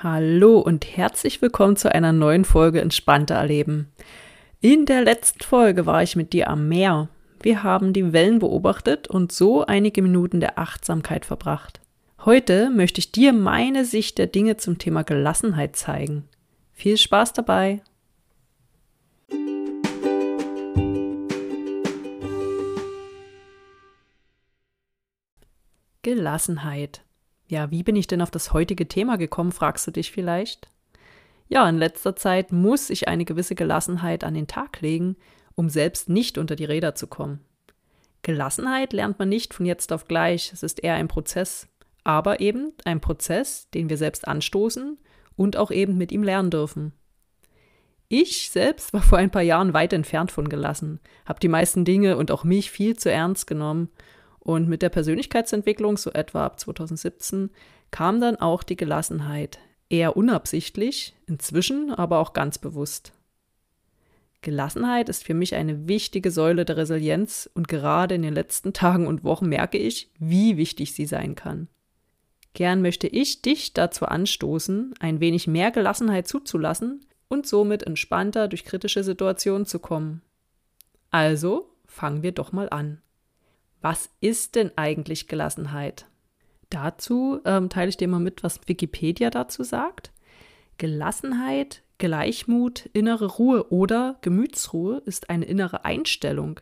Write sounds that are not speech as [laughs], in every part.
Hallo und herzlich willkommen zu einer neuen Folge Entspannter Erleben. In der letzten Folge war ich mit dir am Meer. Wir haben die Wellen beobachtet und so einige Minuten der Achtsamkeit verbracht. Heute möchte ich dir meine Sicht der Dinge zum Thema Gelassenheit zeigen. Viel Spaß dabei! Gelassenheit. Ja, wie bin ich denn auf das heutige Thema gekommen, fragst du dich vielleicht? Ja, in letzter Zeit muss ich eine gewisse Gelassenheit an den Tag legen, um selbst nicht unter die Räder zu kommen. Gelassenheit lernt man nicht von jetzt auf gleich, es ist eher ein Prozess, aber eben ein Prozess, den wir selbst anstoßen und auch eben mit ihm lernen dürfen. Ich selbst war vor ein paar Jahren weit entfernt von gelassen, habe die meisten Dinge und auch mich viel zu ernst genommen und mit der Persönlichkeitsentwicklung, so etwa ab 2017, kam dann auch die Gelassenheit, eher unabsichtlich, inzwischen aber auch ganz bewusst. Gelassenheit ist für mich eine wichtige Säule der Resilienz und gerade in den letzten [laughs] Tagen und Wochen merke ich, wie wichtig sie sein kann. Gern möchte ich dich dazu anstoßen, ein wenig mehr Gelassenheit zuzulassen und somit entspannter durch kritische Situationen zu kommen. Also fangen wir doch mal an. Was ist denn eigentlich Gelassenheit? Dazu ähm, teile ich dir mal mit, was Wikipedia dazu sagt. Gelassenheit, Gleichmut, innere Ruhe oder Gemütsruhe ist eine innere Einstellung,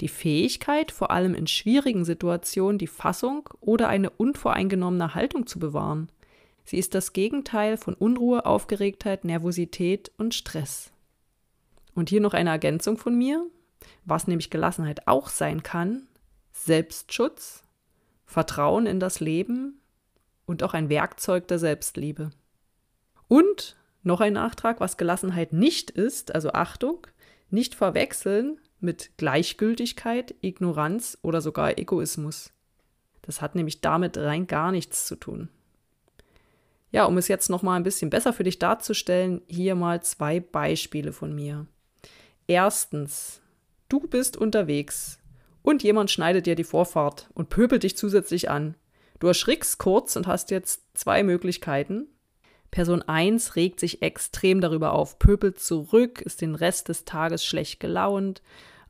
die Fähigkeit, vor allem in schwierigen Situationen die Fassung oder eine unvoreingenommene Haltung zu bewahren. Sie ist das Gegenteil von Unruhe, Aufgeregtheit, Nervosität und Stress. Und hier noch eine Ergänzung von mir, was nämlich Gelassenheit auch sein kann, Selbstschutz, Vertrauen in das Leben und auch ein Werkzeug der Selbstliebe. Und noch ein Nachtrag, was Gelassenheit nicht ist, also Achtung, nicht verwechseln mit Gleichgültigkeit, Ignoranz oder sogar Egoismus. Das hat nämlich damit rein gar nichts zu tun. Ja, um es jetzt noch mal ein bisschen besser für dich darzustellen, hier mal zwei Beispiele von mir. Erstens, du bist unterwegs und jemand schneidet dir die Vorfahrt und pöbelt dich zusätzlich an. Du erschrickst kurz und hast jetzt zwei Möglichkeiten. Person 1 regt sich extrem darüber auf, pöbelt zurück, ist den Rest des Tages schlecht gelaunt,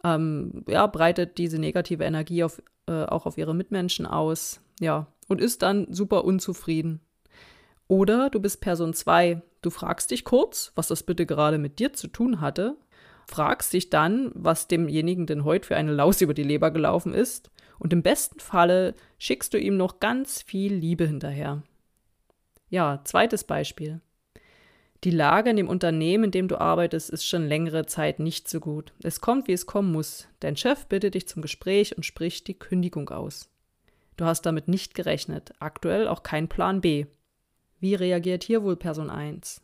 ähm, ja, breitet diese negative Energie auf, äh, auch auf ihre Mitmenschen aus, ja, und ist dann super unzufrieden. Oder du bist Person 2, du fragst dich kurz, was das bitte gerade mit dir zu tun hatte, fragst dich dann, was demjenigen denn heute für eine Laus über die Leber gelaufen ist, und im besten Falle schickst du ihm noch ganz viel Liebe hinterher. Ja, zweites Beispiel. Die Lage in dem Unternehmen, in dem du arbeitest, ist schon längere Zeit nicht so gut. Es kommt, wie es kommen muss. Dein Chef bittet dich zum Gespräch und spricht die Kündigung aus. Du hast damit nicht gerechnet, aktuell auch kein Plan B. Wie reagiert hier wohl Person 1?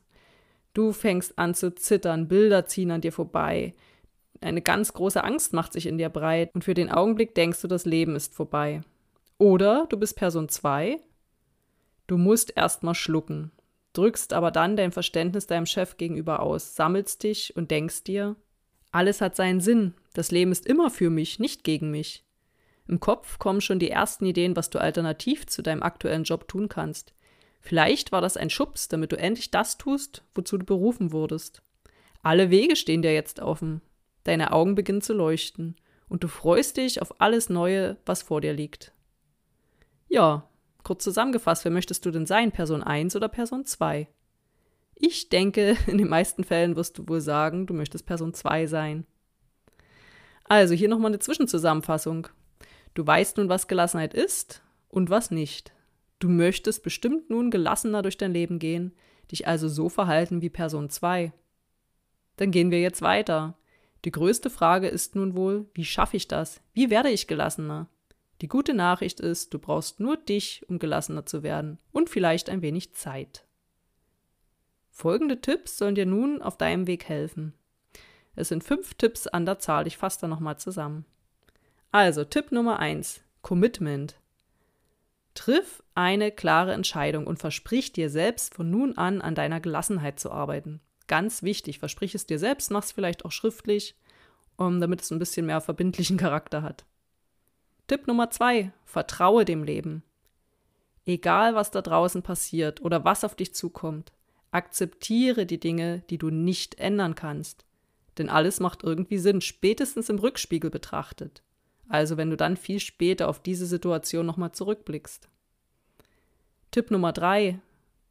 Du fängst an zu zittern, Bilder ziehen an dir vorbei. Eine ganz große Angst macht sich in dir breit und für den Augenblick denkst du, das Leben ist vorbei. Oder du bist Person 2. Du musst erstmal schlucken, drückst aber dann dein Verständnis deinem Chef gegenüber aus, sammelst dich und denkst dir, alles hat seinen Sinn, das Leben ist immer für mich, nicht gegen mich. Im Kopf kommen schon die ersten Ideen, was du alternativ zu deinem aktuellen Job tun kannst. Vielleicht war das ein Schubs, damit du endlich das tust, wozu du berufen wurdest. Alle Wege stehen dir jetzt offen. Deine Augen beginnen zu leuchten und du freust dich auf alles Neue, was vor dir liegt. Ja, kurz zusammengefasst, wer möchtest du denn sein, Person 1 oder Person 2? Ich denke, [laughs] in den meisten Fällen wirst du wohl sagen, du möchtest Person 2 sein. Also hier nochmal eine Zwischenzusammenfassung. Du weißt nun, was Gelassenheit ist und was nicht. Du möchtest bestimmt nun gelassener durch dein Leben gehen, dich also so verhalten wie Person 2. Dann gehen wir jetzt weiter. Die größte Frage ist nun wohl, wie schaffe ich das? Wie werde ich gelassener? Die gute Nachricht ist, du brauchst nur dich, um gelassener zu werden und vielleicht ein wenig Zeit. Folgende Tipps sollen dir nun auf deinem Weg helfen. Es sind fünf Tipps an der Zahl, ich fasse da nochmal zusammen. Also, Tipp Nummer eins: Commitment. Triff eine klare Entscheidung und versprich dir selbst von nun an an deiner Gelassenheit zu arbeiten. Ganz wichtig, versprich es dir selbst, mach es vielleicht auch schriftlich, um, damit es ein bisschen mehr verbindlichen [laughs] Charakter hat. Tipp Nummer zwei, vertraue dem Leben. Egal, was da draußen passiert oder was auf dich zukommt, akzeptiere die Dinge, die du nicht ändern kannst. Denn alles macht irgendwie Sinn, spätestens im Rückspiegel betrachtet. Also wenn du dann viel später auf diese Situation nochmal zurückblickst. Tipp Nummer drei: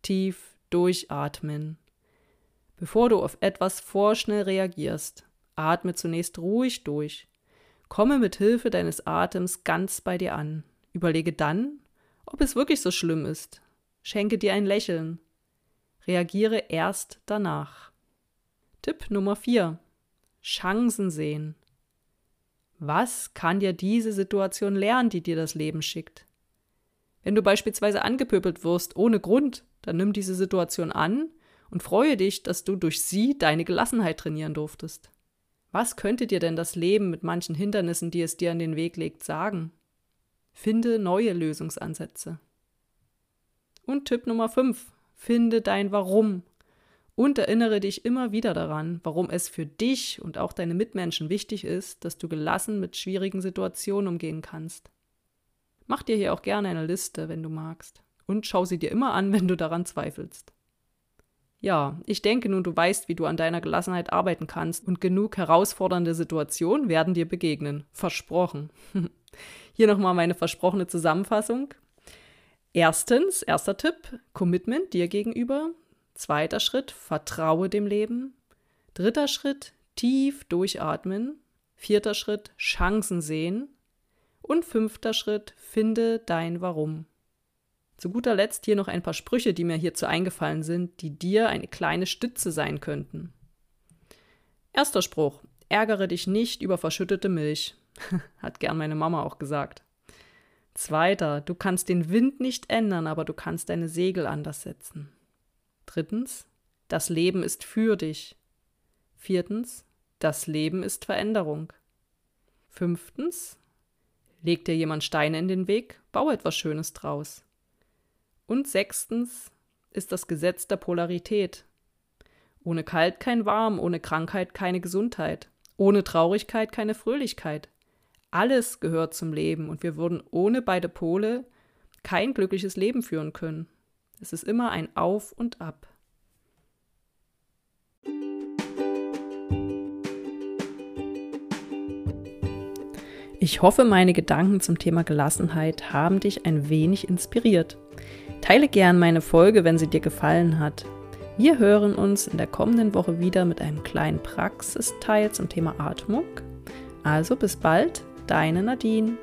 Tief durchatmen. Bevor du auf etwas vorschnell reagierst, atme zunächst ruhig durch. Komme mit Hilfe deines Atems ganz bei dir an. Überlege dann, ob es wirklich so schlimm ist. Schenke dir ein Lächeln. Reagiere erst danach. Tipp Nummer 4. Chancen sehen. Was kann dir diese Situation lernen, die dir das Leben schickt? Wenn du beispielsweise angepöbelt wirst ohne Grund, dann nimm diese Situation an und freue dich, dass du durch sie deine Gelassenheit trainieren durftest. Was könnte dir denn das Leben mit manchen Hindernissen, die es dir an den Weg legt, sagen? Finde neue Lösungsansätze. Und Tipp Nummer 5. Finde dein Warum und erinnere dich immer wieder daran, warum es für dich und auch deine Mitmenschen wichtig ist, dass du gelassen mit schwierigen Situationen umgehen kannst. Mach dir hier auch gerne eine Liste, wenn du magst, und schau sie dir immer an, [laughs] wenn du daran zweifelst. Ja, ich denke nun, du weißt, wie du an deiner Gelassenheit arbeiten kannst und genug herausfordernde Situationen werden dir begegnen. Versprochen. [laughs] Hier nochmal meine versprochene Zusammenfassung. Erstens, erster Tipp, Commitment dir gegenüber. Zweiter Schritt, vertraue dem Leben. Dritter Schritt, tief durchatmen. Vierter Schritt, Chancen sehen. Und fünfter Schritt, finde dein Warum. Zu guter Letzt hier noch ein paar Sprüche, die mir hierzu eingefallen sind, die dir eine kleine Stütze sein könnten. Erster Spruch: Ärgere dich nicht über verschüttete Milch. [laughs] Hat gern meine Mama auch gesagt. Zweiter: Du kannst den Wind nicht ändern, aber du kannst deine Segel anders setzen. Drittens, das Leben ist für dich. Viertens, das Leben ist Veränderung. Fünftens, legt dir jemand Steine in den Weg, bau etwas Schönes draus. Und sechstens ist das Gesetz der Polarität. Ohne Kalt kein Warm, ohne Krankheit keine Gesundheit, ohne Traurigkeit keine Fröhlichkeit. Alles gehört zum Leben und wir würden ohne beide Pole kein glückliches Leben führen können. Es ist immer ein Auf und Ab. Ich hoffe, meine Gedanken zum Thema Gelassenheit haben dich ein wenig inspiriert. Teile gern meine Folge, wenn sie dir gefallen hat. Wir hören uns in der kommenden Woche wieder mit einem kleinen Praxisteil zum Thema Atmung. Also bis bald, deine Nadine.